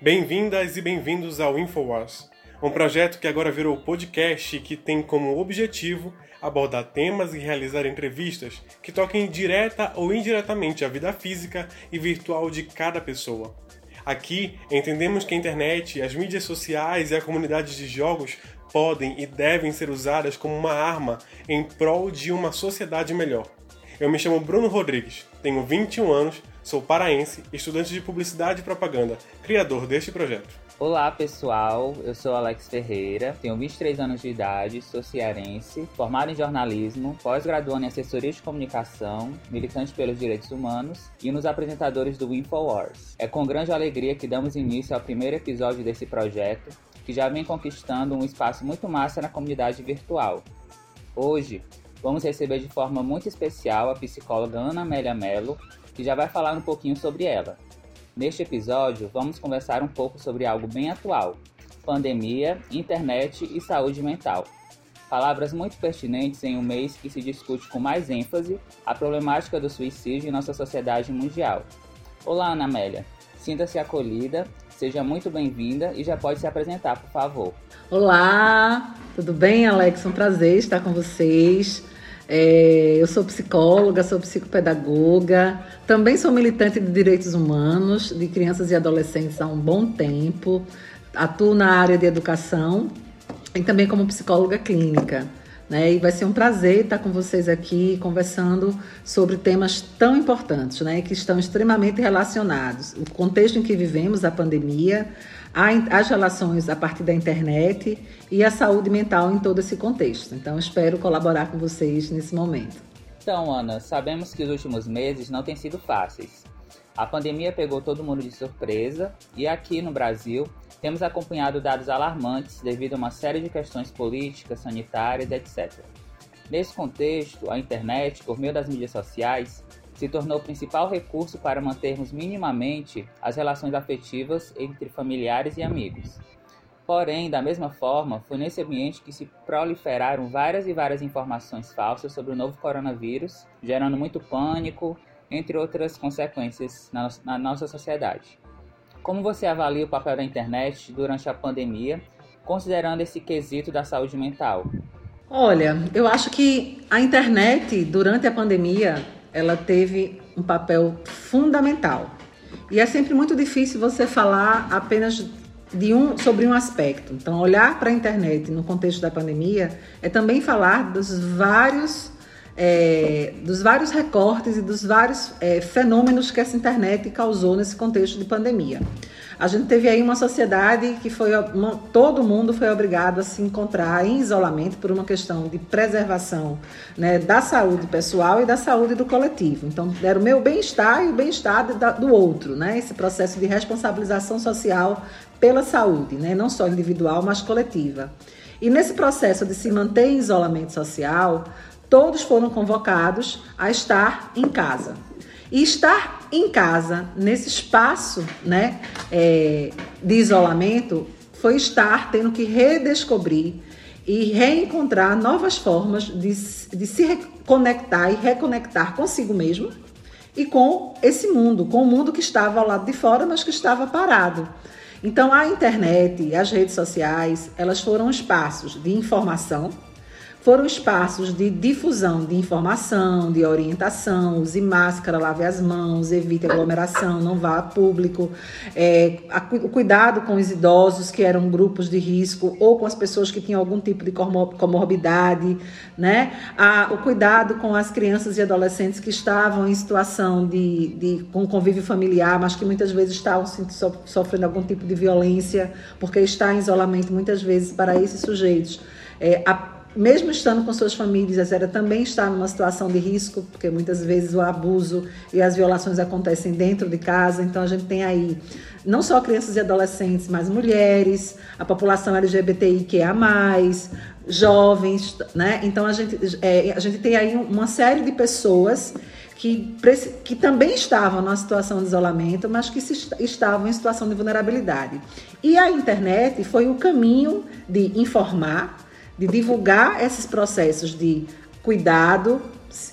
Bem-vindas e bem-vindos ao InfoWars, um projeto que agora virou podcast e que tem como objetivo abordar temas e realizar entrevistas que toquem direta ou indiretamente a vida física e virtual de cada pessoa. Aqui entendemos que a internet, as mídias sociais e a comunidade de jogos podem e devem ser usadas como uma arma em prol de uma sociedade melhor. Eu me chamo Bruno Rodrigues, tenho 21 anos Sou paraense, estudante de publicidade e propaganda, criador deste projeto. Olá pessoal, eu sou Alex Ferreira, tenho 23 anos de idade, sou cearense, formado em jornalismo, pós-graduando em assessoria de comunicação, militante pelos direitos humanos e dos apresentadores do InfoWars. É com grande alegria que damos início ao primeiro episódio desse projeto, que já vem conquistando um espaço muito massa na comunidade virtual. Hoje, vamos receber de forma muito especial a psicóloga Ana Amélia Mello, que já vai falar um pouquinho sobre ela. Neste episódio, vamos conversar um pouco sobre algo bem atual: pandemia, internet e saúde mental. Palavras muito pertinentes em um mês que se discute com mais ênfase a problemática do suicídio em nossa sociedade mundial. Olá, Ana Amélia. Sinta-se acolhida, seja muito bem-vinda e já pode se apresentar, por favor. Olá, tudo bem, Alex? Um prazer estar com vocês. É, eu sou psicóloga, sou psicopedagoga, também sou militante de direitos humanos de crianças e adolescentes há um bom tempo. Atuo na área de educação e também como psicóloga clínica. Né? E vai ser um prazer estar com vocês aqui conversando sobre temas tão importantes, né? que estão extremamente relacionados. O contexto em que vivemos, a pandemia, as relações a partir da internet e a saúde mental em todo esse contexto. Então, espero colaborar com vocês nesse momento. Então, Ana, sabemos que os últimos meses não têm sido fáceis. A pandemia pegou todo mundo de surpresa e aqui no Brasil temos acompanhado dados alarmantes devido a uma série de questões políticas, sanitárias, etc. Nesse contexto, a internet, por meio das mídias sociais, se tornou o principal recurso para mantermos minimamente as relações afetivas entre familiares e amigos. Porém, da mesma forma, foi nesse ambiente que se proliferaram várias e várias informações falsas sobre o novo coronavírus, gerando muito pânico, entre outras consequências na, nossa sociedade. Como você avalia o papel da internet durante a pandemia, considerando esse quesito da saúde mental? Olha, eu acho que a internet durante a pandemia ela teve um papel fundamental. E é sempre muito difícil você falar apenas de um sobre um aspecto. Então, olhar para a internet no contexto da pandemia é também falar dos vários é, dos vários recortes e dos vários é, fenômenos que essa internet causou nesse contexto de pandemia. A gente teve aí uma sociedade que foi uma, todo mundo foi obrigado a se encontrar em isolamento por uma questão de preservação né, da saúde pessoal e da saúde do coletivo. Então, era o meu bem-estar e o bem-estar do outro, né? Esse processo de responsabilização social pela saúde, né? Não só individual, mas coletiva. E nesse processo de se manter em isolamento social, todos foram convocados a estar em casa. E estar em casa, nesse espaço né, é, de isolamento, foi estar tendo que redescobrir e reencontrar novas formas de, de se reconectar e reconectar consigo mesmo e com esse mundo, com o mundo que estava ao lado de fora, mas que estava parado. Então, a internet, as redes sociais, elas foram espaços de informação, foram espaços de difusão de informação, de orientação, use máscara, lave as mãos, evite aglomeração, não vá a público, é, a, o cuidado com os idosos que eram grupos de risco ou com as pessoas que tinham algum tipo de comorbidade, né? A, o cuidado com as crianças e adolescentes que estavam em situação de, de com convívio familiar, mas que muitas vezes estavam so, sofrendo algum tipo de violência, porque está em isolamento muitas vezes para esses sujeitos. É, a, mesmo estando com suas famílias, era também estar numa situação de risco, porque muitas vezes o abuso e as violações acontecem dentro de casa. Então a gente tem aí não só crianças e adolescentes, mas mulheres, a população LGBTI que a mais, jovens, né? Então a gente, é, a gente tem aí uma série de pessoas que, que também estavam numa situação de isolamento, mas que se, estavam em situação de vulnerabilidade. E a internet foi o caminho de informar, de divulgar esses processos de cuidado,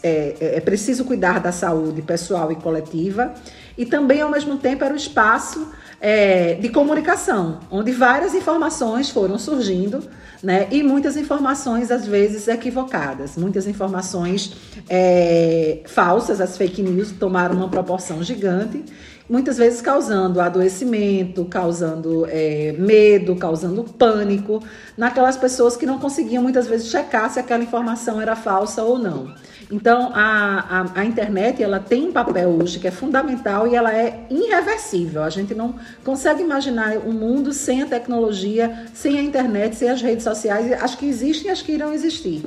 é, é, é preciso cuidar da saúde pessoal e coletiva, e também, ao mesmo tempo, era o espaço é, de comunicação, onde várias informações foram surgindo, né? E muitas informações, às vezes, equivocadas, muitas informações é, falsas, as fake news tomaram uma proporção gigante, muitas vezes causando adoecimento, causando é, medo, causando pânico naquelas pessoas que não conseguiam muitas vezes checar se aquela informação era falsa ou não. Então, a, a, a, internet ela tem um papel hoje que é fundamental e ela é irreversível. A gente não consegue imaginar um mundo sem a tecnologia, sem a internet, sem as redes sociais. Acho que existem e acho que irão existir.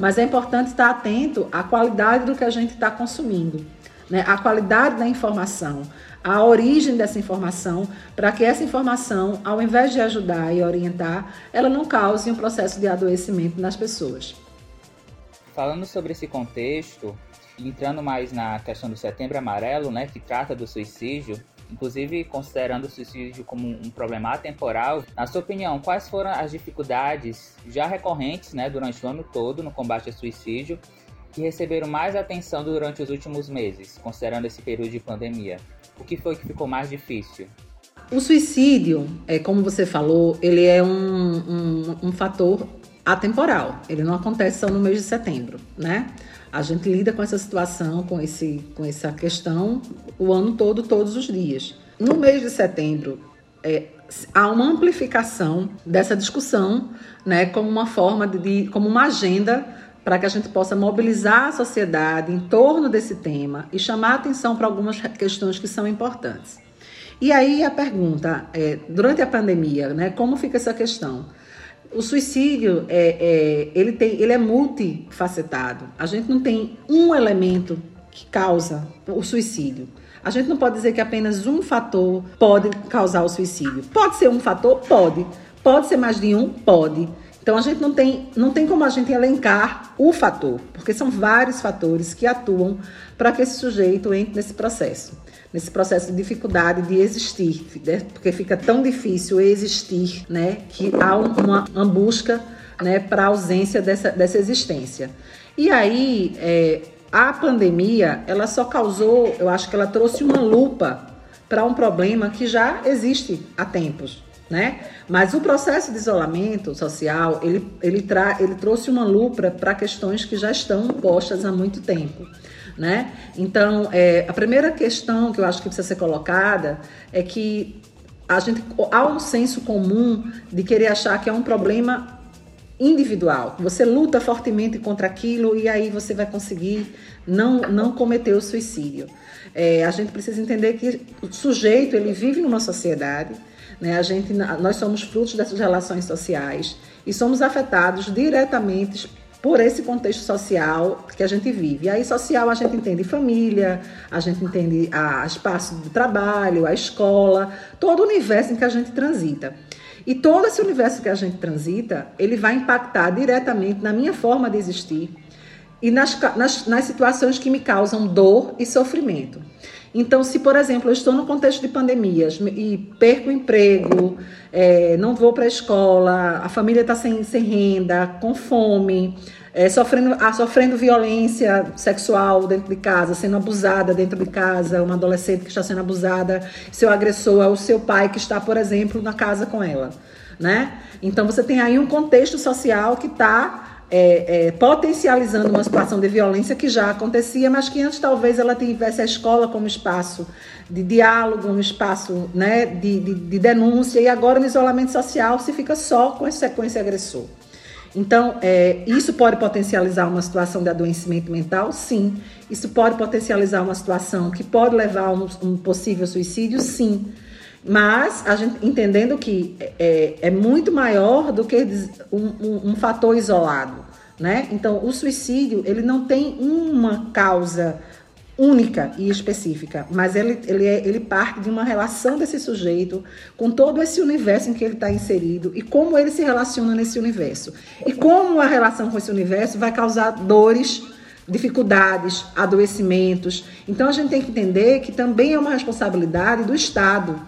Mas é importante estar atento à qualidade do que a gente está consumindo, né? a qualidade da informação, a origem dessa informação, para que essa informação, ao invés de ajudar e orientar, ela não cause um processo de adoecimento nas pessoas. Falando sobre esse contexto, entrando mais na questão do Setembro Amarelo, né, que trata do suicídio, inclusive considerando o suicídio como um problema atemporal, na sua opinião, quais foram as dificuldades já recorrentes né, durante o ano todo no combate ao suicídio que receberam mais atenção durante os últimos meses, considerando esse período de pandemia? O que foi que ficou mais difícil? O suicídio, é, como você falou, ele é um, um, um fator atemporal. Ele não acontece só no mês de setembro, né? A gente lida com essa situação, com, esse, com essa questão o ano todo, todos os dias. No mês de setembro, é, há uma amplificação dessa discussão, né, como uma forma de, como uma agenda para que a gente possa mobilizar a sociedade em torno desse tema e chamar atenção para algumas questões que são importantes. E aí a pergunta, é, durante a pandemia, né, como fica essa questão? O suicídio é, é, ele tem, ele é multifacetado. A gente não tem um elemento que causa o suicídio. A gente não pode dizer que apenas um fator pode causar o suicídio. Pode ser um fator? Pode. Pode ser mais de um? Pode. Então a gente não tem, não tem como a gente elencar o fator, porque são vários fatores que atuam para que esse sujeito entre nesse processo nesse processo de dificuldade de existir, né? porque fica tão difícil existir, né, que há uma, uma busca, né, para a ausência dessa, dessa existência. E aí, é, a pandemia, ela só causou, eu acho que ela trouxe uma lupa para um problema que já existe há tempos, né? Mas o processo de isolamento social, ele, ele, tra, ele trouxe uma lupa para questões que já estão postas há muito tempo né? Então, é, a primeira questão que eu acho que precisa ser colocada é que a gente há um senso comum de querer achar que é um problema individual. Você luta fortemente contra aquilo e aí você vai conseguir não, não cometer o suicídio. É, a gente precisa entender que o sujeito ele vive numa sociedade, né? A gente, nós somos frutos dessas relações sociais e somos afetados diretamente por esse contexto social que a gente vive. E aí, social, a gente entende família, a gente entende a espaço de trabalho, a escola, todo o universo em que a gente transita. E todo esse universo que a gente transita, ele vai impactar diretamente na minha forma de existir e nas, nas, nas situações que me causam dor e sofrimento. Então, se, por exemplo, eu estou no contexto de pandemias e perco o emprego, é, não vou para a escola, a família está sem, sem renda, com fome, é, sofrendo, ah, sofrendo violência sexual dentro de casa, sendo abusada dentro de casa, uma adolescente que está sendo abusada, seu agressor é o seu pai que está, por exemplo, na casa com ela. Né? Então você tem aí um contexto social que está é, é, potencializando uma situação de violência que já acontecia, mas que antes talvez ela tivesse a escola como espaço de diálogo, um espaço né, de, de, de denúncia, e agora no isolamento social se fica só com esse sequência agressor. Então, é, isso pode potencializar uma situação de adoecimento mental? Sim. Isso pode potencializar uma situação que pode levar a um, um possível suicídio? Sim. Mas a gente entendendo que é, é muito maior do que um, um, um, fator isolado, né? Então, o suicídio ele não tem uma causa única e específica, mas ele, ele, é, ele parte de uma relação desse sujeito com todo esse universo em que ele está inserido e como ele se relaciona nesse universo. E como a relação com esse universo vai causar dores dificuldades, adoecimentos. Então a gente tem que entender que também é uma responsabilidade do Estado.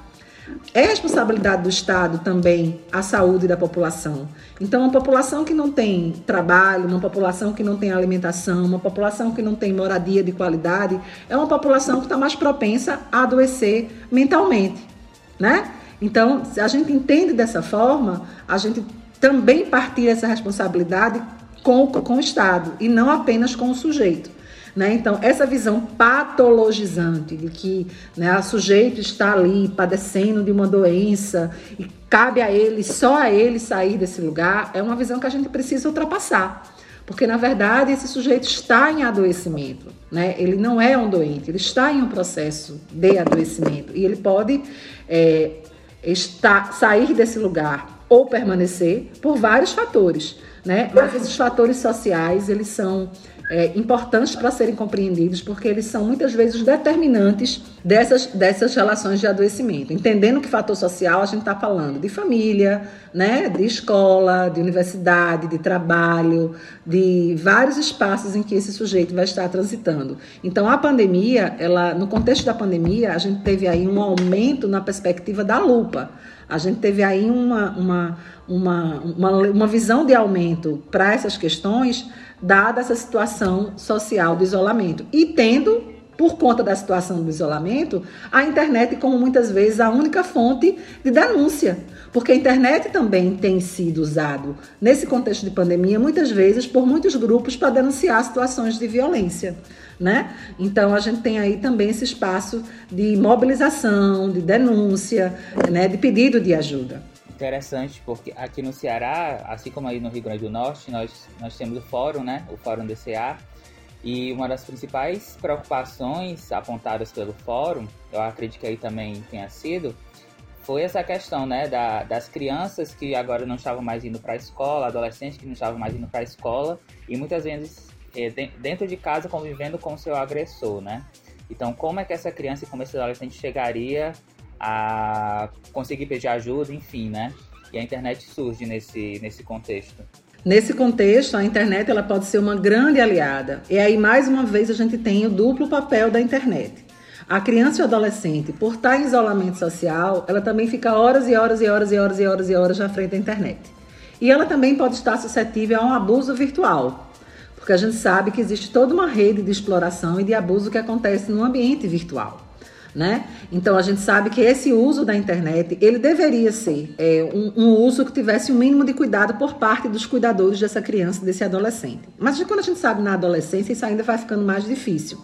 É responsabilidade do Estado também a saúde da população. Então, uma população que não tem trabalho, uma população que não tem alimentação, uma população que não tem moradia de qualidade, é uma população que está mais propensa a adoecer mentalmente, né? Então, se a gente entende dessa forma, a gente também partilha essa responsabilidade com, com o Estado e não apenas com o sujeito. Né? Então, essa visão patologizante de que né, o sujeito está ali padecendo de uma doença e cabe a ele, só a ele sair desse lugar, é uma visão que a gente precisa ultrapassar. Porque, na verdade, esse sujeito está em adoecimento. Né? Ele não é um doente, ele está em um processo de adoecimento. E ele pode é, estar, sair desse lugar ou permanecer por vários fatores. Né? Mas esses fatores sociais, eles são é, importantes para serem compreendidos, porque eles são muitas vezes determinantes dessas, dessas relações de adoecimento. Entendendo que fator social a gente está falando de família, né, de escola, de universidade, de trabalho, de vários espaços em que esse sujeito vai estar transitando. Então, a pandemia, ela, no contexto da pandemia, a gente teve aí um aumento na perspectiva da lupa. A gente teve aí uma, uma, uma, uma, uma visão de aumento para essas questões dada essa situação social do isolamento. E tendo, por conta da situação do isolamento, a internet como muitas vezes a única fonte de denúncia. Porque a internet também tem sido usado nesse contexto de pandemia, muitas vezes por muitos grupos para denunciar situações de violência. Né? Então a gente tem aí também esse espaço de mobilização, de denúncia, né, de pedido de ajuda interessante porque aqui no Ceará, assim como aí no Rio Grande do Norte, nós, nós temos o fórum, né? O Fórum DCA. E uma das principais preocupações apontadas pelo fórum, eu acredito que aí também tenha sido, foi essa questão, né, da, das crianças que agora não estavam mais indo para a escola, adolescentes que não estavam mais indo para a escola e muitas vezes é, dentro de casa convivendo com o seu agressor, né? Então, como é que essa criança e como esse adolescente chegaria a conseguir pedir ajuda, enfim, né? E a internet surge nesse, nesse contexto. Nesse contexto, a internet ela pode ser uma grande aliada. E aí, mais uma vez, a gente tem o duplo papel da internet. A criança e o adolescente, por estar em isolamento social, ela também fica horas e horas e horas e horas e horas e horas na frente da internet. E ela também pode estar suscetível a um abuso virtual, porque a gente sabe que existe toda uma rede de exploração e de abuso que acontece no ambiente virtual né? Então a gente sabe que esse uso da internet ele deveria ser é, um, um, uso que tivesse o um mínimo de cuidado por parte dos cuidadores dessa criança, desse adolescente. Mas quando a gente sabe na adolescência isso ainda vai ficando mais difícil.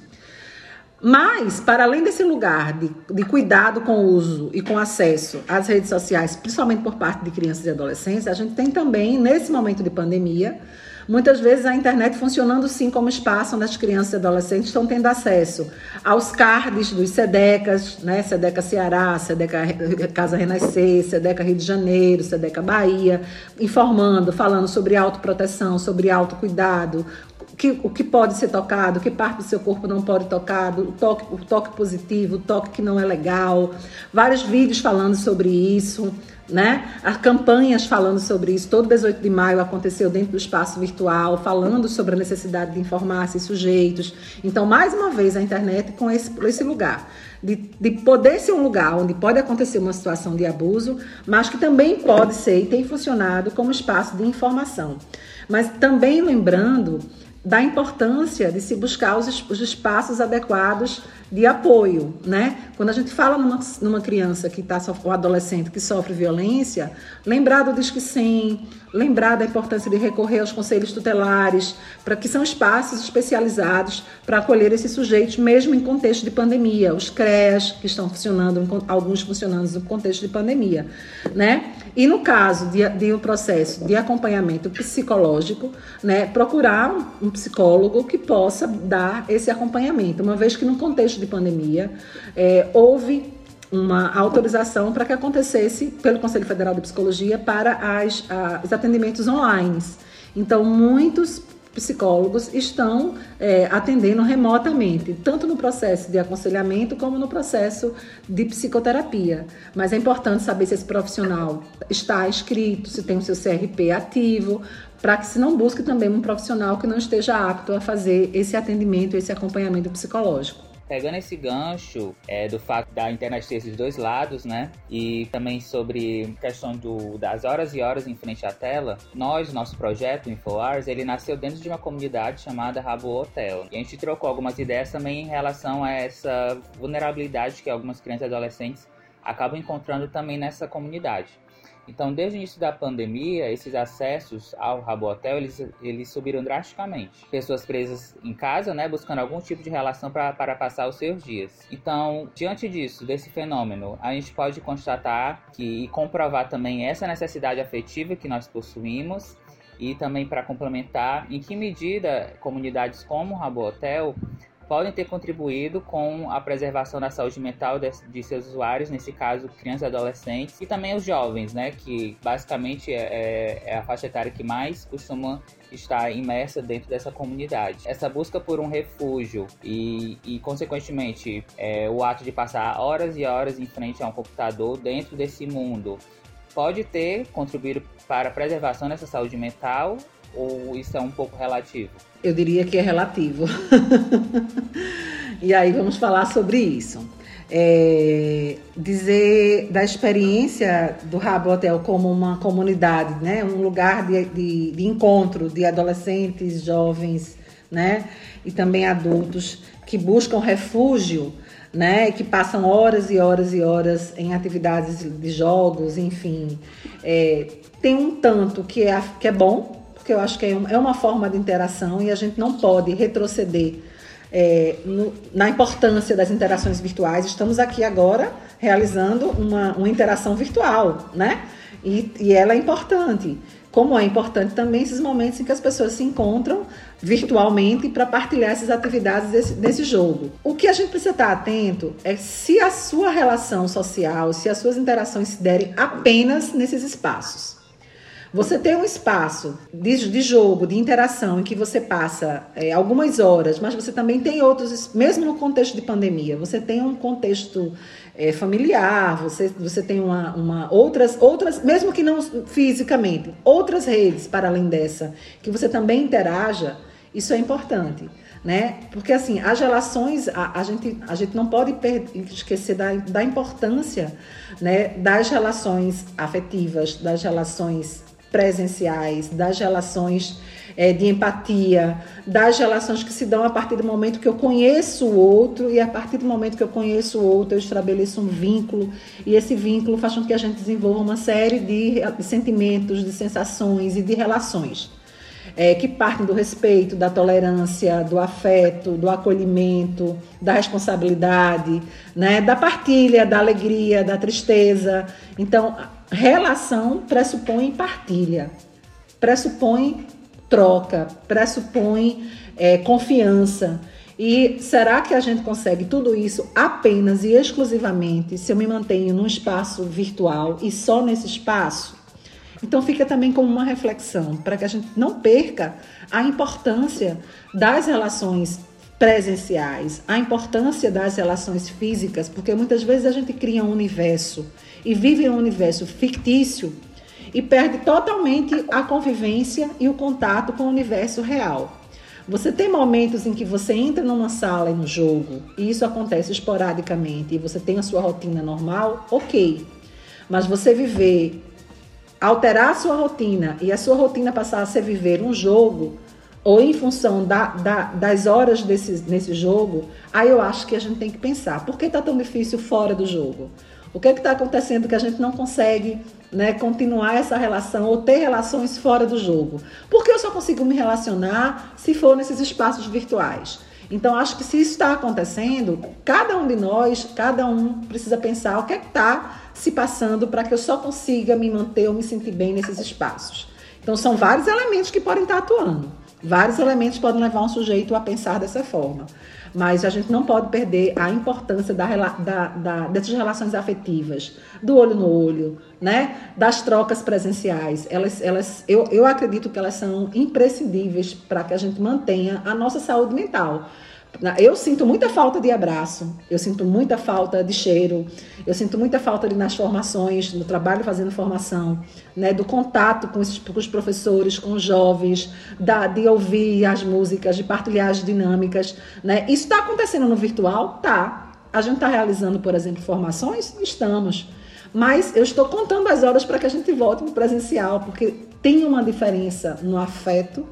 Mas, para além desse lugar de, de cuidado com o uso e com acesso às redes sociais, principalmente por parte de crianças e adolescentes, a gente tem também, nesse momento de pandemia, Muitas vezes a internet funcionando sim como espaço onde as crianças e adolescentes estão tendo acesso aos cards dos SEDECAs, né? SEDECA Ceará, SEDECA Casa Renascer, SEDECA Rio de Janeiro, SEDECA Bahia, informando, falando sobre autoproteção, sobre autocuidado, que, o que pode ser tocado, que parte do seu corpo não pode tocar, o toque, o toque positivo, o toque que não é legal. Vários vídeos falando sobre isso né? As campanhas falando sobre isso, todo 18 de maio aconteceu dentro do espaço virtual, falando sobre a necessidade de informar esses sujeitos. Então, mais uma vez, a internet com esse, esse lugar de, de poder ser um lugar onde pode acontecer uma situação de abuso, mas que também pode ser e tem funcionado como espaço de informação. Mas também lembrando da importância de se buscar os, os espaços adequados de apoio, né? Quando a gente fala numa, numa criança que está ou adolescente que sofre violência, lembrar do Disque 100, lembrar da importância de recorrer aos conselhos tutelares, para que são espaços especializados para acolher esses sujeitos, mesmo em contexto de pandemia, os CREAS que estão funcionando, alguns funcionando no contexto de pandemia, né? E no caso de, de um processo de acompanhamento psicológico, né, procurar um, psicólogo que possa dar esse acompanhamento, uma vez que no contexto de pandemia é, houve uma autorização para que acontecesse pelo Conselho Federal de Psicologia para as, a, os atendimentos online. Então, muitos psicólogos estão é, atendendo remotamente, tanto no processo de aconselhamento como no processo de psicoterapia. Mas é importante saber se esse profissional está inscrito, se tem o seu CRP ativo, para que se não busque também um profissional que não esteja apto a fazer esse atendimento, esse acompanhamento psicológico. Pegando esse gancho é, do fato da internet ter esses dois lados, né? E também sobre questão do, das horas e horas em frente à tela, nós, nosso projeto, InfoArs, ele nasceu dentro de uma comunidade chamada Rabo Hotel. E a gente trocou algumas ideias também em relação a essa vulnerabilidade que algumas crianças e adolescentes acabam encontrando também nessa comunidade. Então, desde o início da pandemia, esses acessos ao Rabotel, eles, eles subiram drasticamente. Pessoas presas em casa, né, buscando algum tipo de relação para passar os seus dias. Então, diante disso, desse fenômeno, a gente pode constatar que, e comprovar também essa necessidade afetiva que nós possuímos e também para complementar em que medida comunidades como o Rabotel podem ter contribuído com a preservação da saúde mental de, de, seus usuários, nesse caso crianças e adolescentes, e também os jovens, né, que basicamente é, é, é a faixa etária que mais costuma estar imersa dentro dessa comunidade. Essa busca por um refúgio e, e consequentemente, é, o ato de passar horas e horas em frente a um computador dentro desse mundo pode ter contribuído para a preservação dessa saúde mental ou isso é um pouco relativo? Eu diria que é relativo. e aí vamos falar sobre isso. É, dizer da experiência do Rabo Hotel como uma comunidade, né? um lugar de, de, de encontro de adolescentes, jovens né? e também adultos que buscam refúgio né, que passam horas e horas e horas em atividades de jogos, enfim. É, tem um tanto que é, que é bom, porque eu acho que é uma forma de interação e a gente não pode retroceder é, no, na importância das interações virtuais. Estamos aqui agora realizando uma, uma interação virtual, né? E, e ela é importante. Como é importante também esses momentos em que as pessoas se encontram virtualmente para partilhar essas atividades desse, desse jogo. O que a gente precisa estar atento é se a sua relação social, se as suas interações se derem apenas nesses espaços. Você tem um espaço de, de jogo, de interação, em que você passa é, algumas horas, mas você também tem outros, mesmo no contexto de pandemia, você tem um contexto é, familiar, você, você tem uma, uma, outras, outras, mesmo que não fisicamente, outras redes para além dessa, que você também interaja, isso é importante. Né? Porque assim, as relações, a, a, gente, a gente não pode esquecer da, da importância né, das relações afetivas, das relações presenciais, das relações é, de empatia, das relações que se dão a partir do momento que eu conheço o outro e a partir do momento que eu conheço o outro eu estabeleço um vínculo e esse vínculo faz com que a gente desenvolva uma série de sentimentos, de sensações e de relações. É, que partem do respeito, da tolerância, do afeto, do acolhimento, da responsabilidade, né, da partilha, da alegria, da tristeza. Então, Relação pressupõe partilha, pressupõe troca, pressupõe é, confiança. E será que a gente consegue tudo isso apenas e exclusivamente se eu me mantenho num espaço virtual e só nesse espaço? Então fica também como uma reflexão para que a gente não perca a importância das relações presenciais, a importância das relações físicas, porque muitas vezes a gente cria um universo e vive um universo fictício e perde totalmente a convivência e o contato com o universo real. Você tem momentos em que você entra numa sala e no jogo, e isso acontece esporadicamente, e você tem a sua rotina normal, ok. Mas você viver, alterar a sua rotina e a sua rotina passar a ser viver um jogo, ou em função da, da, das horas desse, nesse jogo, aí eu acho que a gente tem que pensar: por que está tão difícil fora do jogo? O que é está acontecendo que a gente não consegue né, continuar essa relação ou ter relações fora do jogo? Porque eu só consigo me relacionar se for nesses espaços virtuais. Então, acho que se isso está acontecendo, cada um de nós, cada um precisa pensar o que é que está se passando para que eu só consiga me manter ou me sentir bem nesses espaços. Então, são vários elementos que podem estar atuando. Vários elementos podem levar um sujeito a pensar dessa forma. Mas a gente não pode perder a importância da, da, da, dessas relações afetivas, do olho no olho, né? das trocas presenciais. Elas, elas, eu, eu acredito que elas são imprescindíveis para que a gente mantenha a nossa saúde mental. Eu sinto muita falta de abraço, eu sinto muita falta de cheiro, eu sinto muita falta nas formações, no trabalho fazendo formação, né, do contato com, esses, com os professores, com os jovens, da, de ouvir as músicas, de partilhar as dinâmicas. Né? Isso está acontecendo no virtual? Tá. A gente está realizando, por exemplo, formações? Estamos. Mas eu estou contando as horas para que a gente volte no presencial, porque tem uma diferença no afeto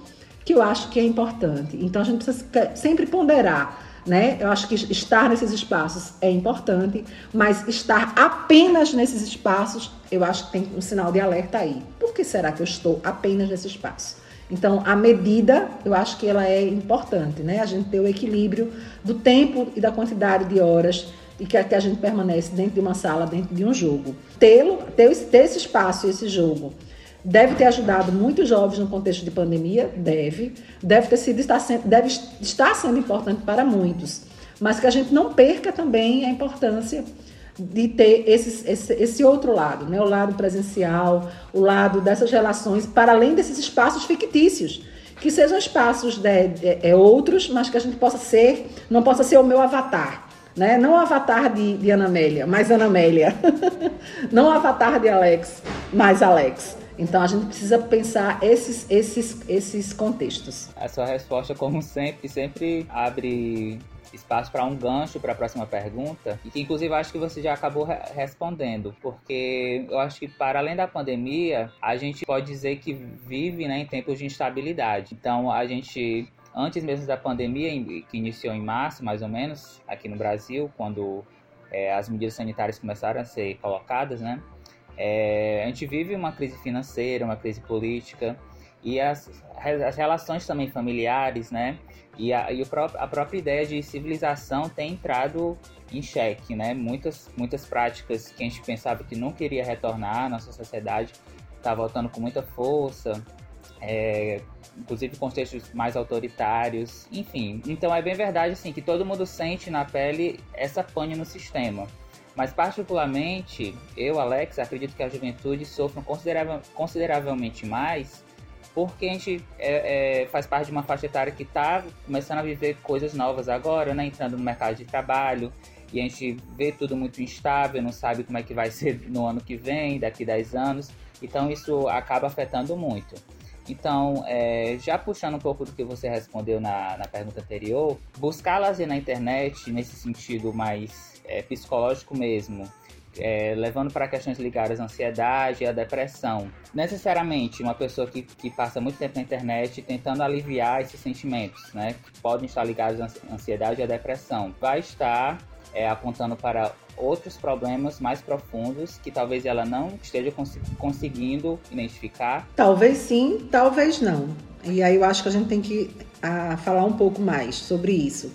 que eu acho que é importante. Então a gente precisa sempre ponderar, né? Eu acho que estar nesses espaços é importante, mas estar apenas nesses espaços, eu acho que tem um sinal de alerta aí. Por que será que eu estou apenas nesse espaço? Então, a medida, eu acho que ela é importante, né? A gente ter o equilíbrio do tempo e da quantidade de horas e que, a gente permanece dentro de uma sala, dentro de um jogo. Tê-lo, ter, ter esse espaço, esse jogo, Deve ter ajudado muitos jovens no contexto de pandemia? Deve. Deve ter sido, estar sendo, deve estar sendo importante para muitos. Mas que a gente não perca também a importância de ter esse, esse, esse outro lado, né? o lado presencial, o lado dessas relações, para além desses espaços fictícios que sejam espaços de, de, de, é, outros, mas que a gente possa ser, não possa ser o meu avatar, né? Não o avatar de, de Ana Amélia, mas Ana Amélia. não o avatar de Alex, mas Alex. Então a gente precisa pensar esses, esses, esses contextos. A sua resposta, como sempre, sempre abre espaço para um gancho para a próxima pergunta, e que inclusive acho que você já acabou re respondendo, porque eu acho que para além da pandemia, a gente pode dizer que vive né, em tempos de instabilidade. Então a gente antes mesmo da pandemia, que iniciou em março, mais ou menos, aqui no Brasil, quando é, as medidas sanitárias começaram a ser colocadas, né? É, a gente vive uma crise financeira, uma crise política e as, as relações também familiares, né? E, a, e a própria ideia de civilização tem entrado em xeque, né? Muitas, muitas práticas que a gente pensava que não queria retornar nossa sociedade está voltando com muita força, é, inclusive contextos mais autoritários, enfim. Então é bem verdade assim que todo mundo sente na pele essa pane no sistema. Mas, particularmente, eu, Alex, acredito que a juventude sofra consideravel, consideravelmente mais porque a gente é, é, faz parte de uma faixa etária que está começando a viver coisas novas agora, né? Entrando no mercado de trabalho, e a gente vê tudo muito instável, não sabe como é que vai ser no ano que vem, daqui 10 anos. Então, isso acaba afetando muito. Então, é, já puxando um pouco do que você respondeu na, na pergunta anterior, buscar lazer na internet, nesse sentido mais é, psicológico mesmo, é, levando para questões ligadas à ansiedade e à depressão. Necessariamente, uma pessoa que, que passa muito tempo na internet tentando aliviar esses sentimentos, né, que podem estar ligados à ansiedade e à depressão, vai estar é, apontando para outros problemas mais profundos que talvez ela não esteja cons conseguindo identificar? Talvez sim, talvez não. E aí eu acho que a gente tem que a, falar um pouco mais sobre isso.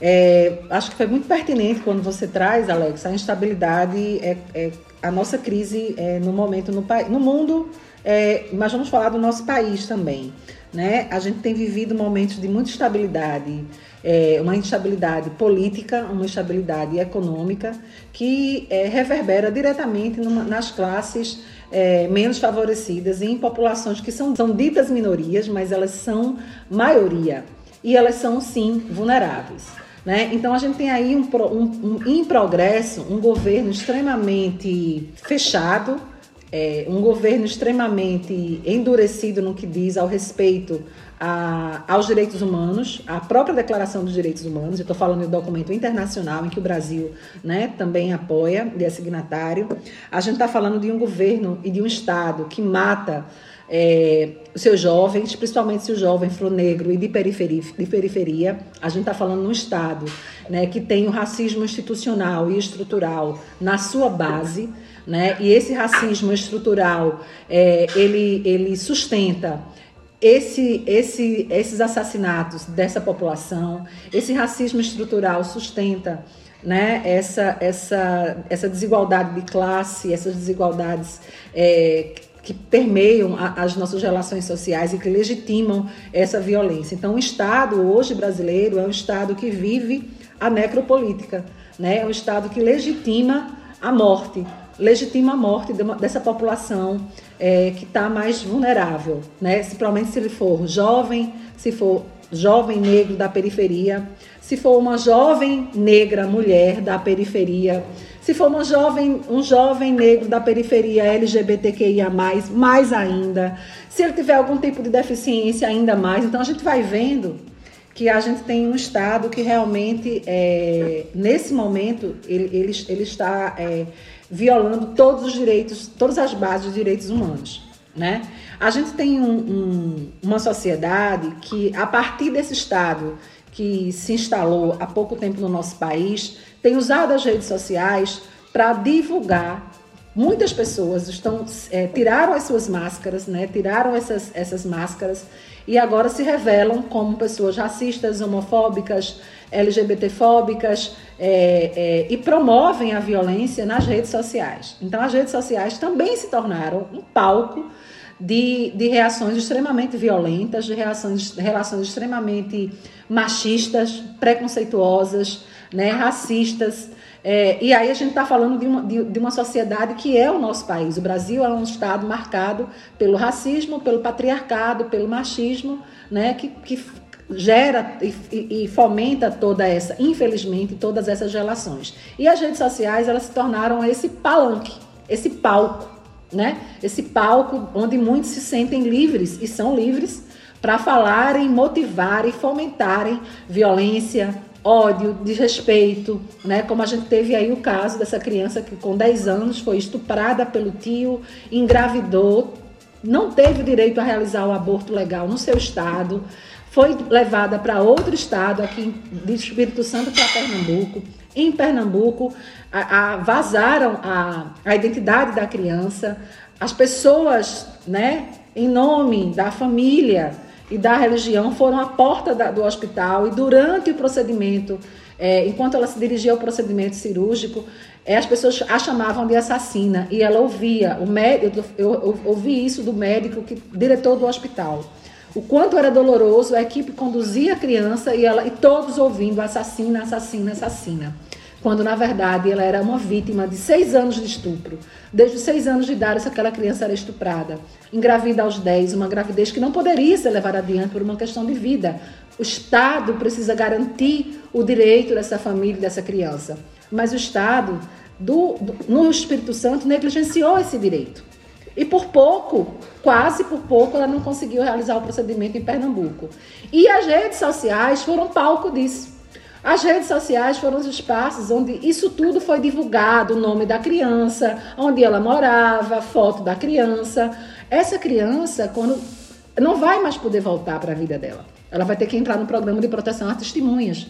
É, acho que foi muito pertinente quando você traz, Alex, a instabilidade, é, é a nossa crise é, no momento no, no mundo, é, mas vamos falar do nosso país também. Né? A gente tem vivido momentos de muita instabilidade, é, uma instabilidade política, uma instabilidade econômica que é, reverbera diretamente numa, nas classes é, menos favorecidas e em populações que são, são ditas minorias, mas elas são maioria e elas são sim vulneráveis. Né? Então a gente tem aí um, um, um, em progresso um governo extremamente fechado, é, um governo extremamente endurecido no que diz ao respeito a, aos direitos humanos, a própria Declaração dos Direitos Humanos, eu estou falando de um documento internacional em que o Brasil né, também apoia, é signatário. A gente está falando de um governo e de um Estado que mata é, os seus jovens, principalmente se o jovem for negro e de periferia, de periferia a gente está falando num Estado né, que tem o racismo institucional e estrutural na sua base, né, e esse racismo estrutural é, ele, ele sustenta esse, esse, esses assassinatos dessa população, esse racismo estrutural sustenta né, essa, essa, essa desigualdade de classe, essas desigualdades é, que permeiam a, as nossas relações sociais e que legitimam essa violência. Então, o Estado hoje brasileiro é um Estado que vive a necropolítica, né? é um Estado que legitima a morte, legitima a morte dessa população é, que está mais vulnerável, né? principalmente se ele for jovem, se for jovem negro da periferia, se for uma jovem negra mulher da periferia, se for uma jovem, um jovem negro da periferia LGBTQIA, mais ainda. Se ele tiver algum tipo de deficiência, ainda mais. Então a gente vai vendo que a gente tem um Estado que realmente, é, nesse momento, ele, ele, ele está é, violando todos os direitos, todas as bases dos direitos humanos. Né? A gente tem um, um, uma sociedade que, a partir desse Estado que se instalou há pouco tempo no nosso país, tem usado as redes sociais para divulgar. Muitas pessoas estão é, tiraram as suas máscaras, né? Tiraram essas, essas máscaras e agora se revelam como pessoas racistas, homofóbicas, LGBTfóbicas é, é, e promovem a violência nas redes sociais. Então, as redes sociais também se tornaram um palco de, de reações extremamente violentas, de reações, relações extremamente machistas, preconceituosas, né, racistas. É, e aí a gente está falando de uma, de, de, uma sociedade que é o nosso país. O Brasil é um estado marcado pelo racismo, pelo patriarcado, pelo machismo, né, que, que gera e, e, fomenta toda essa, infelizmente, todas essas relações. E as redes sociais elas se tornaram esse palanque, esse palco, né? Esse palco onde muitos se sentem livres e são livres para falarem, motivarem, fomentarem violência, ódio, desrespeito, né? Como a gente teve aí o caso dessa criança que com 10 anos foi estuprada pelo tio, engravidou, não teve o direito a realizar o aborto legal no seu estado, foi levada para outro estado, aqui de Espírito Santo para Pernambuco. Em Pernambuco, a, a, vazaram a, a identidade da criança, as pessoas, né, em nome da família, e da religião foram à porta da, do hospital e durante o procedimento, é, enquanto ela se dirigia ao procedimento cirúrgico, é, as pessoas a chamavam de assassina e ela ouvia, o médico, eu, eu, eu ouvi isso do médico, que, diretor do hospital. O quanto era doloroso, a equipe conduzia a criança e, ela, e todos ouvindo assassina, assassina, assassina quando na verdade ela era uma vítima de seis anos de estupro. Desde os seis anos de idade, aquela criança era estuprada. Engravida aos dez, uma gravidez que não poderia ser levada adiante por uma questão de vida. O Estado precisa garantir o direito dessa família, dessa criança. Mas o Estado, do, do, no Espírito Santo, negligenciou esse direito. E por pouco, quase por pouco, ela não conseguiu realizar o procedimento em Pernambuco. E as redes sociais foram palco disso. As redes sociais foram os espaços onde isso tudo foi divulgado, o nome da criança, onde ela morava, foto da criança. Essa criança, quando não vai mais poder voltar para a vida dela. Ela vai ter que entrar no programa de proteção às testemunhas.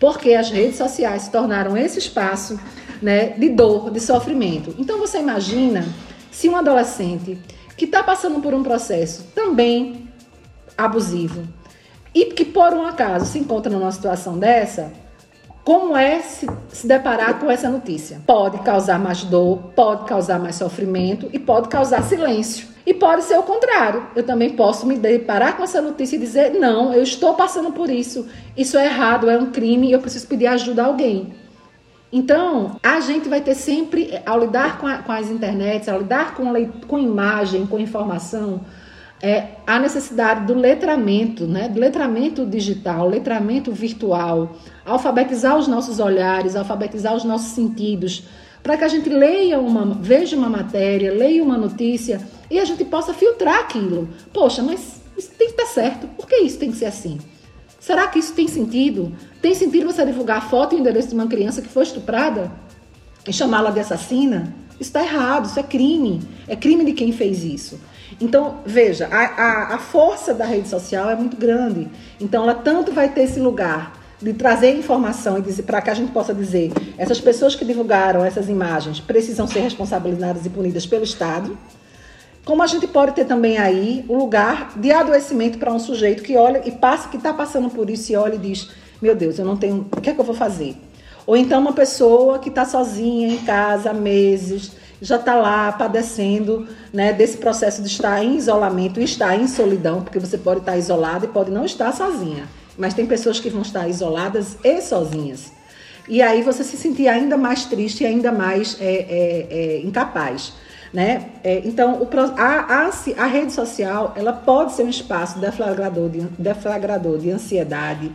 Porque as redes sociais se tornaram esse espaço né, de dor, de sofrimento. Então você imagina se um adolescente que está passando por um processo também abusivo, e que por um acaso se encontra numa situação dessa, como é se, se, deparar com essa notícia? Pode causar mais dor, pode causar mais sofrimento e pode causar silêncio. E pode ser o contrário. Eu também posso me deparar com essa notícia e dizer: não, eu estou passando por isso, isso é errado, é um crime e eu preciso pedir ajuda a alguém. Então, a gente vai ter sempre, ao lidar com, a, com as internets, ao lidar com, com imagem, com informação, é, a necessidade do letramento, né? do letramento digital, letramento virtual, alfabetizar os nossos olhares, alfabetizar os nossos sentidos, para que a gente leia uma, veja uma matéria, leia uma notícia e a gente possa filtrar aquilo. Poxa, mas isso tem que estar certo. Por que isso tem que ser assim? Será que isso tem sentido? Tem sentido você divulgar a foto e o endereço de uma criança que foi estuprada e chamá-la de assassina? Isso está errado, isso é crime. É crime de quem fez isso. Então, veja, a, a, a força da rede social é muito grande. Então, ela tanto vai ter esse lugar de trazer informação e para que a gente possa dizer essas pessoas que divulgaram essas imagens precisam ser responsabilizadas e punidas pelo Estado, como a gente pode ter também aí o lugar de adoecimento para um sujeito que olha e passa que está passando por isso e olha e diz meu Deus eu não tenho o que é que eu vou fazer ou então uma pessoa que está sozinha em casa há meses já está lá padecendo né, desse processo de estar em isolamento, estar em solidão, porque você pode estar isolada e pode não estar sozinha. Mas tem pessoas que vão estar isoladas e sozinhas. E aí você se sentir ainda mais triste e ainda mais é, é, é, incapaz. Né? É, então, o, a, a, a, rede social ela pode ser um espaço deflagrador de, deflagrador de ansiedade,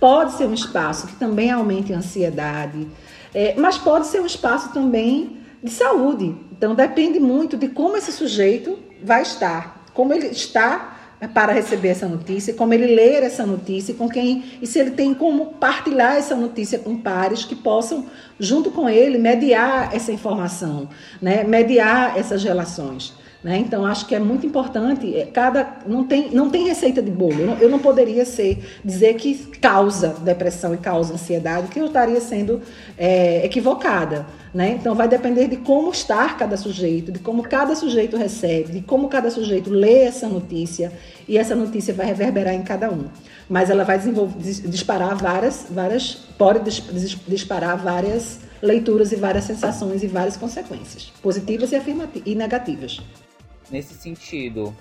pode ser um espaço que também aumente a ansiedade, é, mas pode ser um espaço também de saúde. Então, depende muito de como esse sujeito vai estar, como ele está para receber essa notícia, como ele ler essa notícia, com quem e se ele tem como partilhar essa notícia com pares que possam junto com ele mediar essa informação, né? Mediar essas relações. Né? Então, acho que é muito importante. É, cada não tem, não tem receita de bolo. Eu não, eu não, poderia ser dizer que causa depressão e causa ansiedade, que eu estaria sendo é, equivocada. Né? Então, vai depender de como estar cada sujeito, de como cada sujeito recebe, de como cada sujeito lê essa notícia e essa notícia vai reverberar em cada um. Mas ela vai disparar várias, várias, pode disparar várias leituras e várias sensações e várias consequências, positivas e, e negativas. Nesse sentido,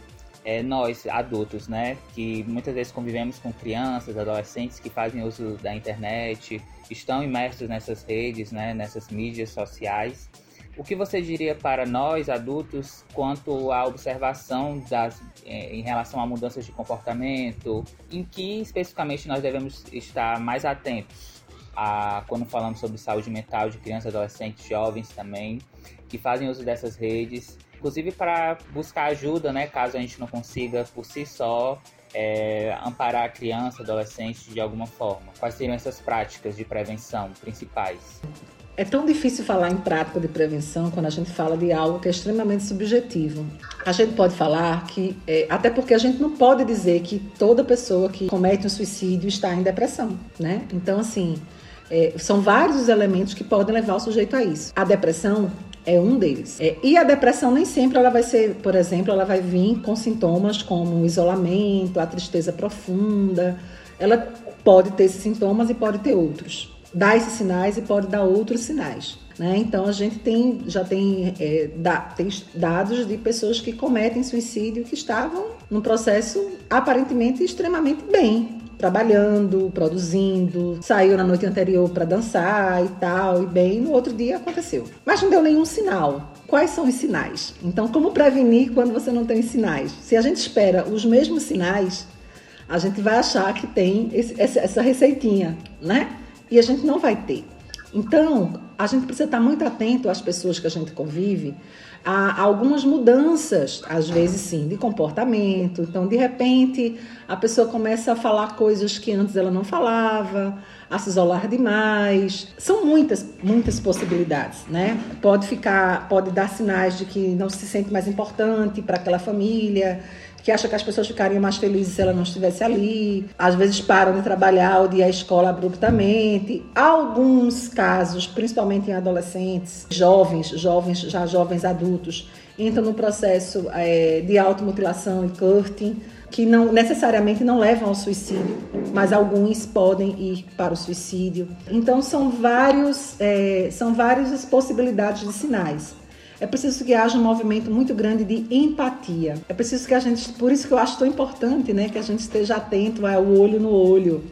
é, nós adultos, né, que muitas vezes convivemos com crianças, adolescentes que fazem uso da internet, estão imersos nessas redes, né, nessas mídias sociais. O que você diria para nós adultos quanto à observação das, é, em relação a mudanças de comportamento? Em que especificamente nós devemos estar mais atentos a, quando falamos sobre saúde mental de crianças, adolescentes, jovens também, que fazem uso dessas redes inclusive para buscar ajuda, né, caso a gente não consiga por si só é, amparar a criança, adolescente de alguma forma. Quais seriam essas práticas de prevenção principais? É tão difícil falar em prática de prevenção quando a gente fala de algo que é extremamente subjetivo. A gente pode falar que, é, até porque a gente não pode dizer que toda pessoa que comete um suicídio está em depressão, né? Então, assim, é, são vários os elementos que podem levar o sujeito a isso. A depressão é um deles. É, e a depressão nem sempre ela vai ser, por exemplo, ela vai vir com sintomas como isolamento, a tristeza profunda. Ela pode ter esses sintomas e pode ter outros. Dá esses sinais e pode dar outros sinais. Né? Então a gente tem, já tem, é, da, tem dados de pessoas que cometem suicídio que estavam num processo aparentemente extremamente bem, trabalhando, produzindo, saiu na noite anterior para dançar e tal, e bem, no outro dia aconteceu. Mas não deu nenhum sinal. Quais são os sinais? Então, como prevenir quando você não tem sinais? Se a gente espera os mesmos sinais, a gente vai achar que tem esse, essa receitinha, né? E a gente não vai ter. Então, a gente precisa estar muito atento às pessoas que a gente convive, a algumas mudanças, às vezes sim, de comportamento. Então, de repente, a pessoa começa a falar coisas que antes ela não falava, a se isolar demais. São muitas, muitas possibilidades, né? Pode ficar, pode dar sinais de que não se sente mais importante para aquela família que acha que as pessoas ficariam mais felizes se ela não estivesse ali. Às vezes param de trabalhar ou de ir à escola abruptamente. Alguns casos, principalmente em adolescentes, jovens, jovens, já jovens adultos, entram no processo é, de automutilação e curting, que não necessariamente não levam ao suicídio, mas alguns podem ir para o suicídio. Então são vários, é, são várias possibilidades de sinais. É preciso que haja um movimento muito grande de empatia. É preciso que a gente, por isso que eu acho tão importante, né, que a gente esteja atento ao olho no olho,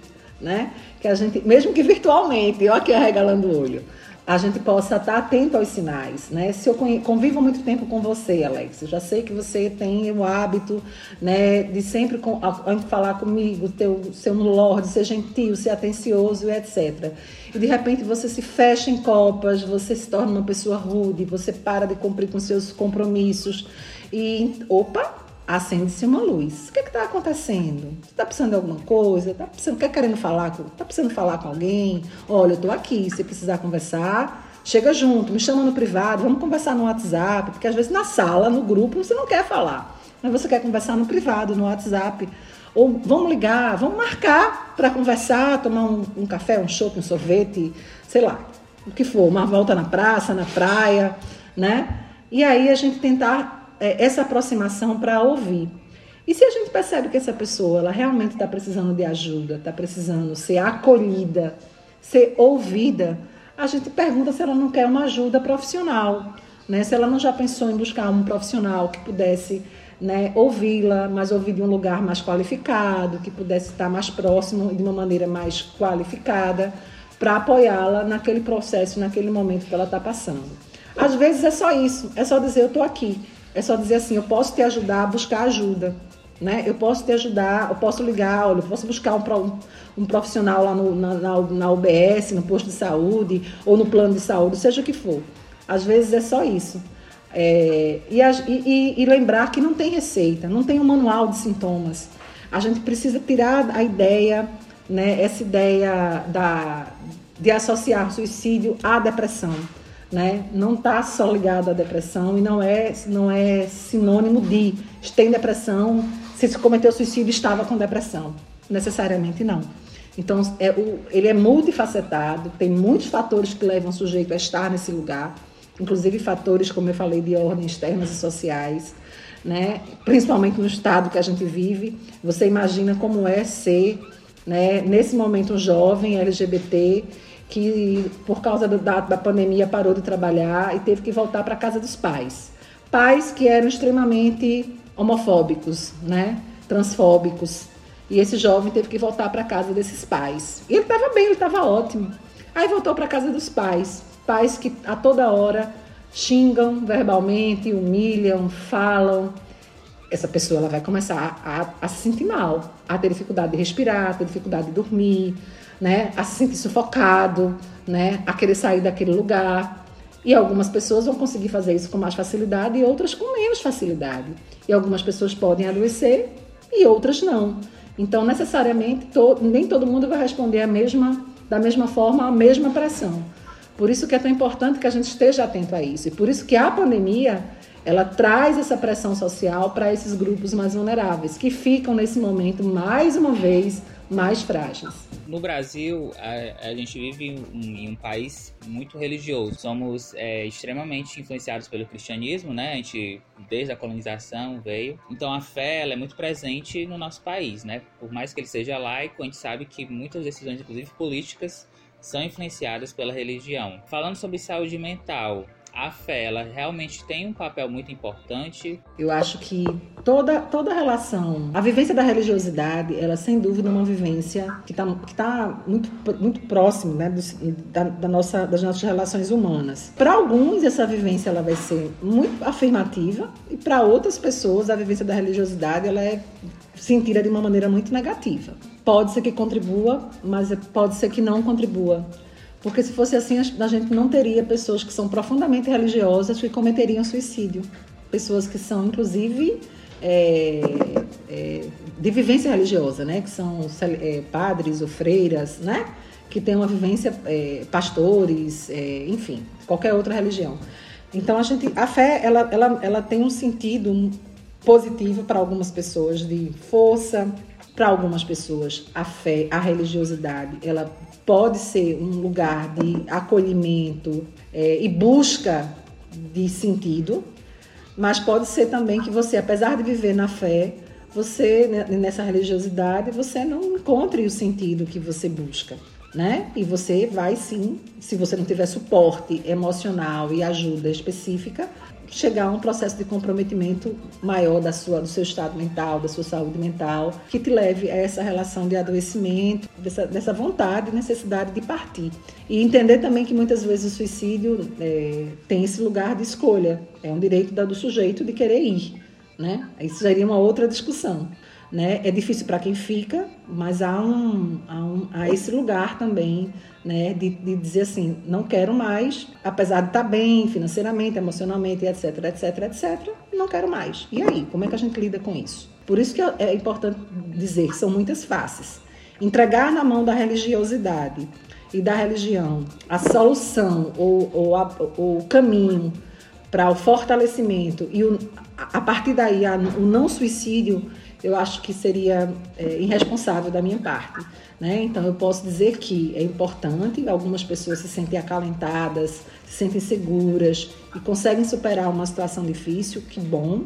né? Que a gente, mesmo que virtualmente, eu aqui arregalando o olho, a gente possa estar atento aos sinais, né? Se eu convivo muito tempo com você, Alex, eu já sei que você tem o hábito, né, de sempre com, falar comigo, teu, ser um lorde, ser gentil, ser atencioso, etc. De repente você se fecha em copas, você se torna uma pessoa rude, você para de cumprir com seus compromissos e, opa, acende-se uma luz. O que é está acontecendo? Você está precisando de alguma coisa? Está precisando, quer querendo falar com, tá precisando falar com alguém? Olha, eu estou aqui, se precisar conversar, chega junto, me chama no privado, vamos conversar no WhatsApp, porque às vezes na sala, no grupo, você não quer falar, mas você quer conversar no privado, no WhatsApp. Ou vamos ligar, vamos marcar para conversar, tomar um, um café, um chopp, um sorvete, sei lá, o que for, uma volta na praça, na praia, né? E aí a gente tentar é, essa aproximação para ouvir. E se a gente percebe que essa pessoa ela realmente está precisando de ajuda, está precisando ser acolhida, ser ouvida, a gente pergunta se ela não quer uma ajuda profissional. Né? Se ela não já pensou em buscar um profissional que pudesse né, ouvi-la, mas ouvir de um lugar mais qualificado, que pudesse estar mais próximo e de uma maneira mais qualificada, para apoiá-la naquele processo, naquele momento que ela está passando. Às vezes é só isso, é só dizer eu estou aqui, é só dizer assim, eu posso te ajudar a buscar ajuda, né? Eu posso te ajudar, eu posso ligar, olha, eu posso buscar um, um profissional lá no, na, na, na UBS, no posto de saúde ou no plano de saúde, seja o que for. Às vezes é só isso. É, e, e, e, lembrar que não tem receita, não tem um manual de sintomas. A gente precisa tirar a ideia, né, essa ideia da, de associar suicídio à depressão. Né? Não está só ligado à depressão e não é, não é sinônimo de tem depressão, se se cometeu suicídio estava com depressão. Necessariamente não. Então, é, o, ele é multifacetado, tem muitos fatores que levam o sujeito a estar nesse lugar inclusive fatores, como eu falei, de ordem externas e sociais, né? principalmente no estado que a gente vive. Você imagina como é ser, né, nesse momento, um jovem LGBT que, por causa do, da, da pandemia, parou de trabalhar e teve que voltar para a casa dos pais. Pais que eram extremamente homofóbicos, né? transfóbicos. E esse jovem teve que voltar para a casa desses pais. E ele estava bem, ele estava ótimo. Aí voltou para a casa dos pais pais que a toda hora xingam verbalmente, humilham, falam. Essa pessoa ela vai começar a, a, a, se sentir mal, a ter dificuldade de respirar, a ter dificuldade de dormir, né? a se sentir sufocado, né? a querer sair daquele lugar. E algumas pessoas vão conseguir fazer isso com mais facilidade e outras com menos facilidade. E algumas pessoas podem adoecer e outras não. Então, necessariamente, to nem todo mundo vai responder a mesma, da mesma forma, a mesma pressão. Por isso que é tão importante que a gente esteja atento a isso. E por isso que a pandemia ela traz essa pressão social para esses grupos mais vulneráveis, que ficam nesse momento, mais uma vez, mais frágeis. No Brasil, a, a gente vive em um, em um, país muito religioso. Somos é, extremamente influenciados pelo cristianismo, né? A gente, desde a colonização, veio. Então, a fé é muito presente no nosso país, né? Por mais que ele seja laico, a gente sabe que muitas decisões, inclusive políticas, são influenciadas pela religião. Falando sobre saúde mental, a fé ela realmente tem um papel muito importante. Eu acho que toda toda relação, a vivência da religiosidade, ela sem dúvida é uma vivência que está que tá muito muito próximo, né, do, da, da, nossa das nossas relações humanas. Para alguns essa vivência ela vai ser muito afirmativa e para outras pessoas a vivência da religiosidade ela é sentida de uma maneira muito negativa. Pode ser que contribua, mas pode ser que não contribua. Porque se fosse assim, a gente não teria pessoas que são profundamente religiosas que cometeriam suicídio. Pessoas que são, inclusive, é, é, de vivência religiosa, né? Que são é, padres ou freiras, né? Que têm uma vivência, é, pastores, é, enfim, qualquer outra religião. Então, a, gente, a fé, ela, ela, ela tem um sentido positivo para algumas pessoas de força, para algumas pessoas, a fé, a religiosidade, ela pode ser um lugar de acolhimento é, e busca de sentido, mas pode ser também que você, apesar de viver na fé, você né, nessa religiosidade, você não encontre o sentido que você busca, né? E você vai sim, se você não tiver suporte emocional e ajuda específica, chegar a um processo de comprometimento maior da sua, do seu estado mental, da sua saúde mental, que te leve a essa relação de adoecimento, dessa, dessa vontade e necessidade de partir. E entender também que muitas vezes o suicídio é, tem esse lugar de escolha, é um direito do sujeito de querer ir. Né? Isso seria uma outra discussão. Né? É difícil para quem fica, mas há, um, há, um, há esse lugar também né, de, de, dizer assim, não quero mais, apesar de estar bem financeiramente, emocionalmente, etc, etc, etc, não quero mais. E aí, como é que a gente lida com isso? Por isso que é importante dizer que são muitas faces. Entregar na mão da religiosidade e da religião a solução ou, ou, a, ou o caminho para o fortalecimento e o, a partir daí a, o não suicídio eu acho que seria é, irresponsável da minha parte. Né? Então, eu posso dizer que é importante, algumas pessoas se sentem acalentadas, se sentem seguras e conseguem superar uma situação difícil, que bom.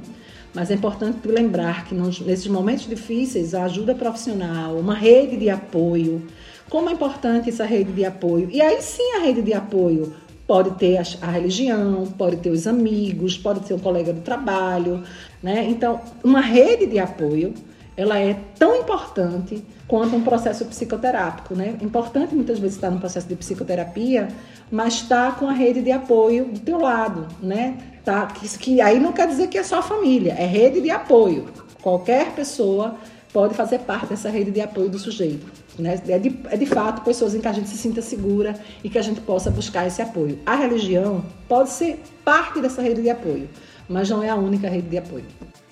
Mas é importante lembrar que nos, nesses momentos difíceis, a ajuda profissional, uma rede de apoio, como é importante essa rede de apoio. E aí sim a rede de apoio Pode ter a, religião, pode ter os amigos, pode ter um colega do trabalho, né? Então, uma rede de apoio, ela é tão importante quanto um processo psicoterápico, né? Importante muitas vezes estar no processo de psicoterapia, mas estar com a rede de apoio do teu lado, né? Tá? Que, que aí não quer dizer que é só a família, é rede de apoio. Qualquer pessoa pode fazer parte dessa rede de apoio do sujeito. Né? É, de, é de fato pessoas em que a gente se sinta segura e que a gente possa buscar esse apoio. A religião pode ser parte dessa rede de apoio, mas não é a única rede de apoio.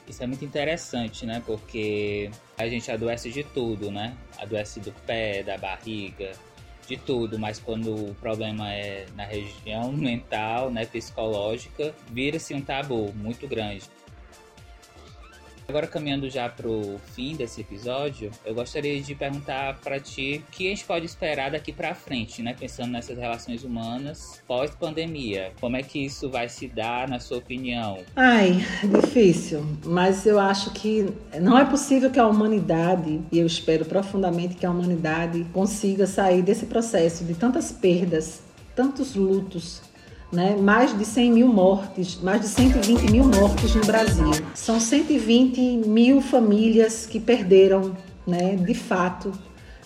Isso é muito interessante, né? Porque a gente adoece de tudo, né? Adoece do pé, da barriga, de tudo, mas quando o problema é na região mental, né, psicológica, vira-se um tabu muito grande. Agora caminhando já pro fim desse episódio, eu gostaria de perguntar para ti o que a gente pode esperar daqui para frente, né? Pensando nessas relações humanas pós-pandemia. Como é que isso vai se dar, na sua opinião? Ai, difícil. Mas eu acho que não é possível que a humanidade, e eu espero profundamente que a humanidade consiga sair desse processo de tantas perdas, tantos lutos, né? mais de 100 mil mortes, mais de 120 mil mortes no Brasil. São 120 mil famílias que perderam, né, de fato,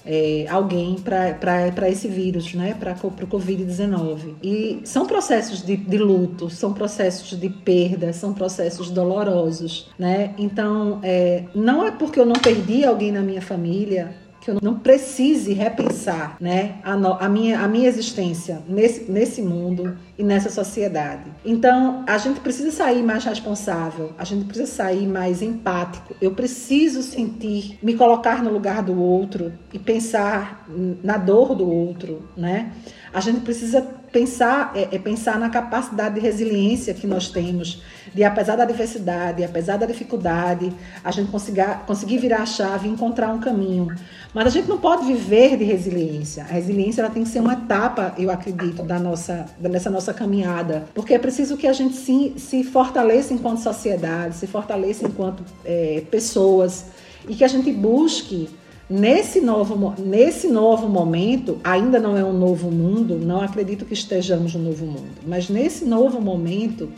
é, alguém para esse vírus, né, para o Covid-19. E são processos de, de, luto, são processos de perda, são processos dolorosos. Né? Então, é, não é porque eu não perdi alguém na minha família eu não precise repensar né, a, no, a, minha, a minha existência nesse, nesse mundo e nessa sociedade. Então, a gente precisa sair mais responsável, a gente precisa sair mais empático. Eu preciso sentir, me colocar no lugar do outro e pensar na dor do outro, né? A gente precisa pensar, é, é pensar na capacidade de resiliência que nós temos, de apesar da adversidade, apesar da dificuldade, a gente conseguir, conseguir virar a chave e encontrar um caminho. Mas a gente não pode viver de resiliência. A resiliência ela tem que ser uma etapa, eu acredito, da nossa, dessa nossa caminhada. Porque é preciso que a gente se, se fortaleça enquanto sociedade, se fortaleça enquanto é, pessoas e que a gente busque Nesse novo, nesse novo momento, ainda não é um novo mundo, não acredito que estejamos no novo mundo, mas nesse novo momento,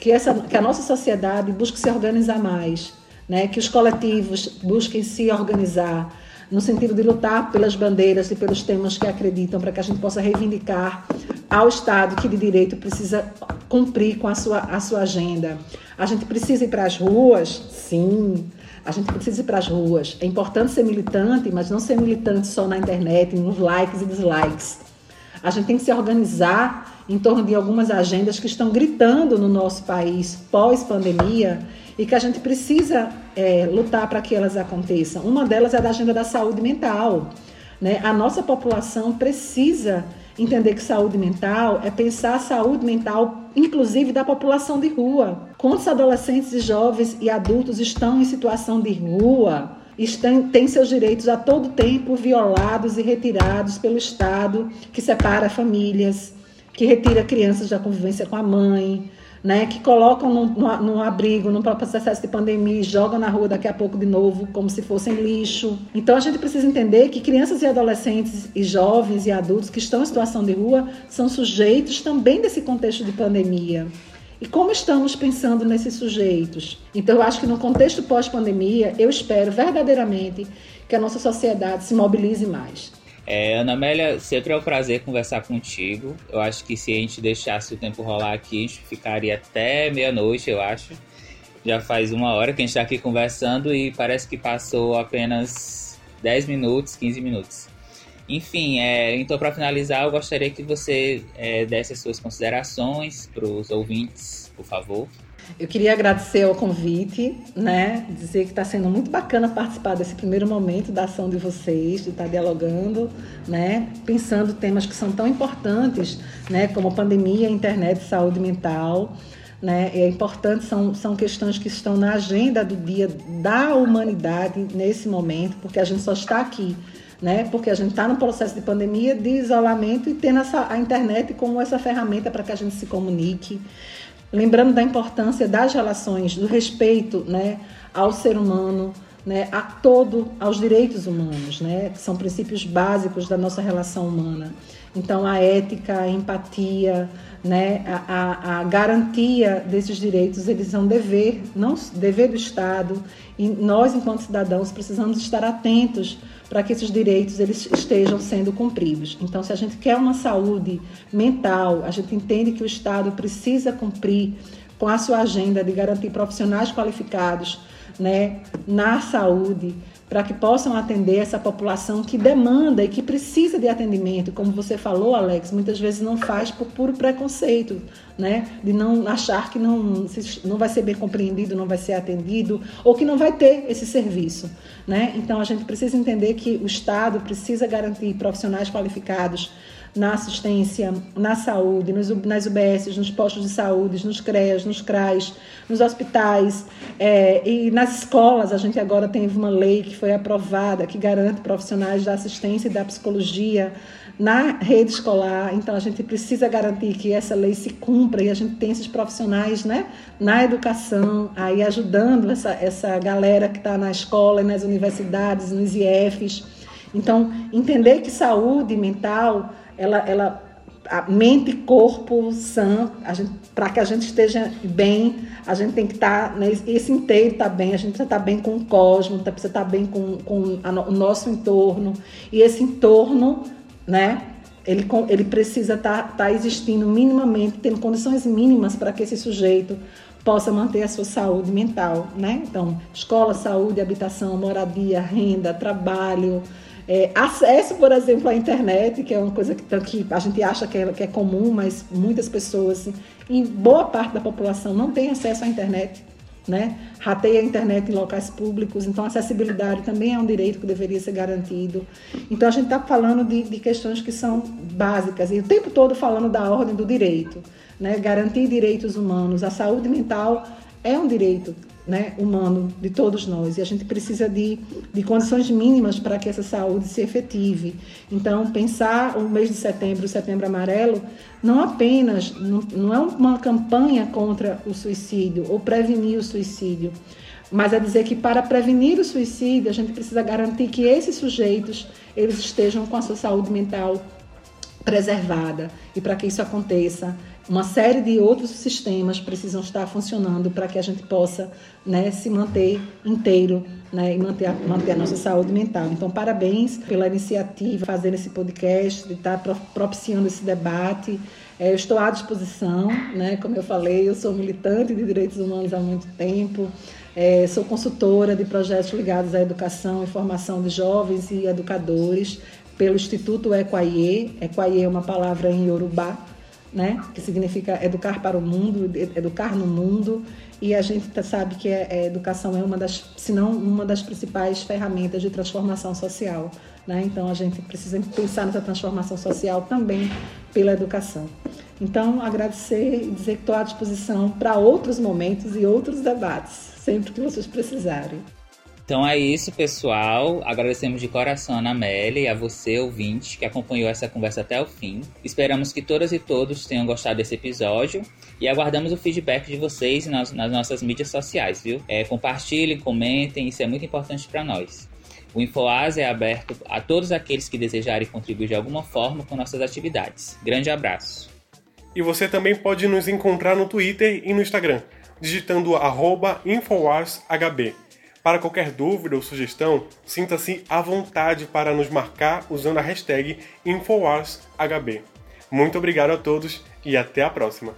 que, essa, que a nossa sociedade busque se organizar mais, né? que os coletivos busquem se organizar no sentido de lutar pelas bandeiras e pelos temas que acreditam, para que a gente possa reivindicar ao Estado que de direito precisa cumprir com a sua, a sua agenda. A gente precisa ir para as ruas? Sim. A gente precisa ir para as ruas. É importante ser militante, mas não ser militante só na internet, nos likes e dislikes. A gente tem que se organizar em torno de algumas agendas que estão gritando no nosso país pós-pandemia e que a gente precisa é, lutar para que elas aconteçam. Uma delas é a da agenda da saúde mental. Né? A nossa população precisa entender que saúde mental é pensar a saúde mental, inclusive da população de rua. Quantos adolescentes e jovens e adultos estão em situação de rua? Estão, têm seus direitos a todo tempo violados e retirados pelo Estado, que separa famílias, que retira crianças da convivência com a mãe, né, que colocam num, num, abrigo, num processo de pandemia e jogam na rua daqui a pouco de novo, como se fossem lixo. Então a gente precisa entender que crianças e adolescentes e jovens e adultos que estão em situação de rua são sujeitos também desse contexto de pandemia. E como estamos pensando nesses sujeitos? Então, eu acho que no contexto pós-pandemia, eu espero verdadeiramente que a nossa sociedade se mobilize mais. É, Ana Amélia, sempre é um prazer conversar contigo. Eu acho que se a gente deixasse o tempo rolar aqui, a gente ficaria até meia-noite, eu acho. Já faz uma hora que a gente está aqui conversando e parece que passou apenas 10 minutos, 15 minutos. Enfim, é, então para finalizar, eu gostaria que você é, desse as suas considerações para os ouvintes, por favor. Eu queria agradecer o convite, né? Dizer que está sendo muito bacana participar desse primeiro momento da ação de vocês, de estar tá dialogando, né? Pensando temas que são tão importantes, né? Como pandemia, internet, saúde mental. Né? É importante, são, são questões que estão na agenda do dia da humanidade nesse momento, porque a gente só está aqui né? Porque a gente está no processo de pandemia, de isolamento e tendo essa, a internet como essa ferramenta para que a gente se comunique, lembrando da importância das relações, do respeito né, ao ser humano, né, a todo, aos direitos humanos, né, que são princípios básicos da nossa relação humana. Então, a ética, a empatia, né, a, a, garantia desses direitos, eles são dever, não dever do Estado, e nós, enquanto cidadãos, precisamos estar atentos para que esses direitos eles estejam sendo cumpridos. Então, se a gente quer uma saúde mental, a gente entende que o Estado precisa cumprir com a sua agenda de garantir profissionais qualificados né, na saúde, para que possam atender essa população que demanda e que precisa de atendimento. Como você falou, Alex, muitas vezes não faz por puro preconceito, né? De não achar que não, não vai ser bem compreendido, não vai ser atendido, ou que não vai ter esse serviço, né? Então a gente precisa entender que o Estado precisa garantir profissionais qualificados na assistência, na saúde, nos, nas UBS, nos postos de saúde, nos CREAS, nos CRAs, nos hospitais é, e nas escolas. A gente agora tem uma lei que foi aprovada que garante profissionais da assistência e da psicologia na rede escolar. Então a gente precisa garantir que essa lei se cumpra e a gente tem esses profissionais né, na educação, aí ajudando essa, essa galera que está na escola nas universidades, nos IEFs. Então, entender que saúde mental ela, ela a mente e corpo sã, para que a gente esteja bem, a gente tem que estar, tá, né, esse inteiro está bem, a gente precisa estar tá bem com o cosmos, tá, precisa estar tá bem com, com a, o nosso entorno, e esse entorno, né, ele, ele precisa estar, tá, existindo minimamente, tendo condições mínimas para que esse sujeito possa manter a sua saúde mental, né? Então, escola, saúde, habitação, moradia, renda, trabalho, é, acesso, por exemplo, à internet, que é uma coisa que, que a gente acha que é, que é comum, mas muitas pessoas, em boa parte da população, não tem acesso à internet. Né? Rateia a internet em locais públicos, então acessibilidade também é um direito que deveria ser garantido. Então a gente está falando de, de, questões que são básicas e o tempo todo falando da ordem do direito, né? Garantir direitos humanos, a saúde mental é um direito né, humano de todos nós e a gente precisa de, de condições mínimas para que essa saúde se efetive. Então, pensar o mês de setembro, o setembro amarelo, não apenas, não, não é uma campanha contra o suicídio ou prevenir o suicídio, mas é dizer que para prevenir o suicídio a gente precisa garantir que esses sujeitos eles estejam com a sua saúde mental preservada e para que isso aconteça uma série de outros sistemas precisam estar funcionando para que a gente possa né, se manter inteiro né, e manter a, manter a nossa saúde mental. Então, parabéns pela iniciativa, fazer esse podcast, de estar propiciando esse debate. É, eu estou à disposição, né, como eu falei, eu sou militante de direitos humanos há muito tempo. É, sou consultora de projetos ligados à educação e formação de jovens e educadores pelo Instituto Equaie. Equaie é uma palavra em Yorubá, né? que significa educar para o mundo, educar no mundo, e a gente tá, sabe que a, é, é, educação é uma das, se não uma das principais ferramentas de transformação social. Né? Então a gente precisa pensar nessa transformação social também pela educação. Então, agradecer e dizer que estou à disposição para outros momentos e outros debates, sempre que vocês precisarem. Então é isso, pessoal. Agradecemos de coração a Ana Amélia e a você, ouvinte, que acompanhou essa conversa até o fim. Esperamos que todas e todos tenham gostado desse episódio e aguardamos o feedback de vocês nas, nas nossas mídias sociais, viu? É, compartilhem, comentem, isso é muito importante para nós. O InfoAs é aberto a todos aqueles que desejarem contribuir de alguma forma com nossas atividades. Grande abraço. E você também pode nos encontrar no Twitter e no Instagram, digitando InfoAsHB. Para qualquer dúvida ou sugestão, sinta-se à vontade para nos marcar usando a hashtag InfoWarsHB. Muito obrigado a todos e até a próxima!